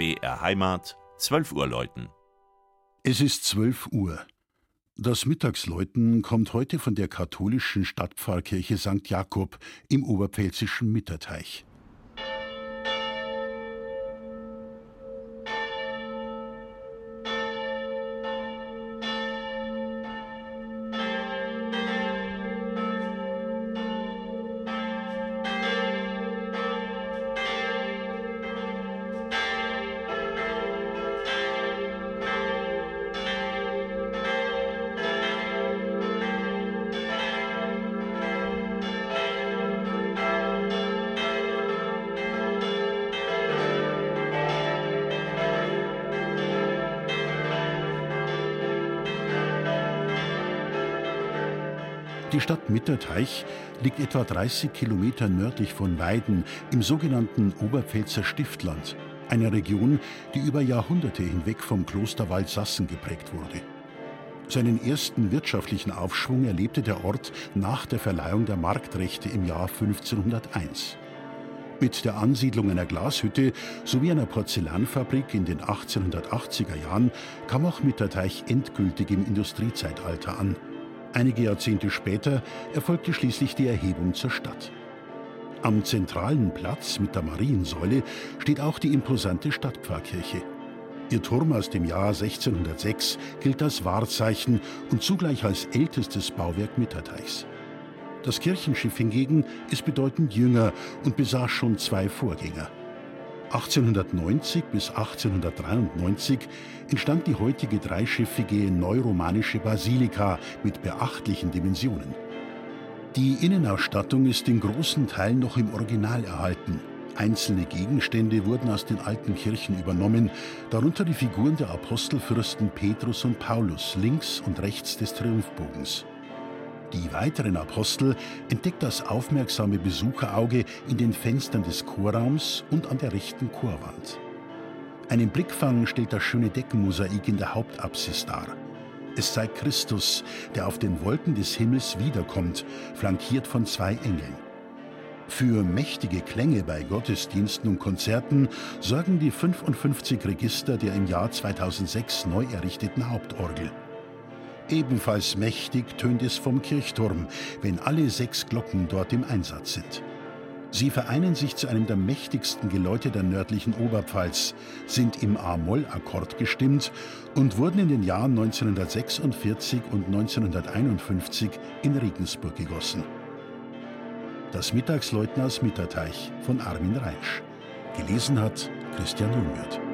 BR Heimat, 12 Uhr läuten. Es ist 12 Uhr. Das Mittagsläuten kommt heute von der katholischen Stadtpfarrkirche St. Jakob im oberpfälzischen Mitterteich. Die Stadt Mitterteich liegt etwa 30 Kilometer nördlich von Weiden im sogenannten Oberpfälzer Stiftland, einer Region, die über Jahrhunderte hinweg vom Klosterwald Sassen geprägt wurde. Seinen ersten wirtschaftlichen Aufschwung erlebte der Ort nach der Verleihung der Marktrechte im Jahr 1501. Mit der Ansiedlung einer Glashütte sowie einer Porzellanfabrik in den 1880er Jahren kam auch Mitterteich endgültig im Industriezeitalter an – Einige Jahrzehnte später erfolgte schließlich die Erhebung zur Stadt. Am zentralen Platz mit der Mariensäule steht auch die imposante Stadtpfarrkirche. Ihr Turm aus dem Jahr 1606 gilt als Wahrzeichen und zugleich als ältestes Bauwerk Mitterteichs. Das Kirchenschiff hingegen ist bedeutend jünger und besaß schon zwei Vorgänger. 1890 bis 1893 entstand die heutige dreischiffige neuromanische Basilika mit beachtlichen Dimensionen. Die Innenausstattung ist in großen Teilen noch im Original erhalten. Einzelne Gegenstände wurden aus den alten Kirchen übernommen, darunter die Figuren der Apostelfürsten Petrus und Paulus links und rechts des Triumphbogens. Die weiteren Apostel entdeckt das aufmerksame Besucherauge in den Fenstern des Chorraums und an der rechten Chorwand. Einen Blickfang stellt das schöne Deckenmosaik in der Hauptapsis dar. Es zeigt Christus, der auf den Wolken des Himmels wiederkommt, flankiert von zwei Engeln. Für mächtige Klänge bei Gottesdiensten und Konzerten sorgen die 55 Register der im Jahr 2006 neu errichteten Hauptorgel. Ebenfalls mächtig tönt es vom Kirchturm, wenn alle sechs Glocken dort im Einsatz sind. Sie vereinen sich zu einem der mächtigsten Geläute der nördlichen Oberpfalz, sind im A-Moll-Akkord gestimmt und wurden in den Jahren 1946 und 1951 in Regensburg gegossen. Das Mittagsläuten aus Mitterteich von Armin Reinsch. Gelesen hat Christian Jungwirth.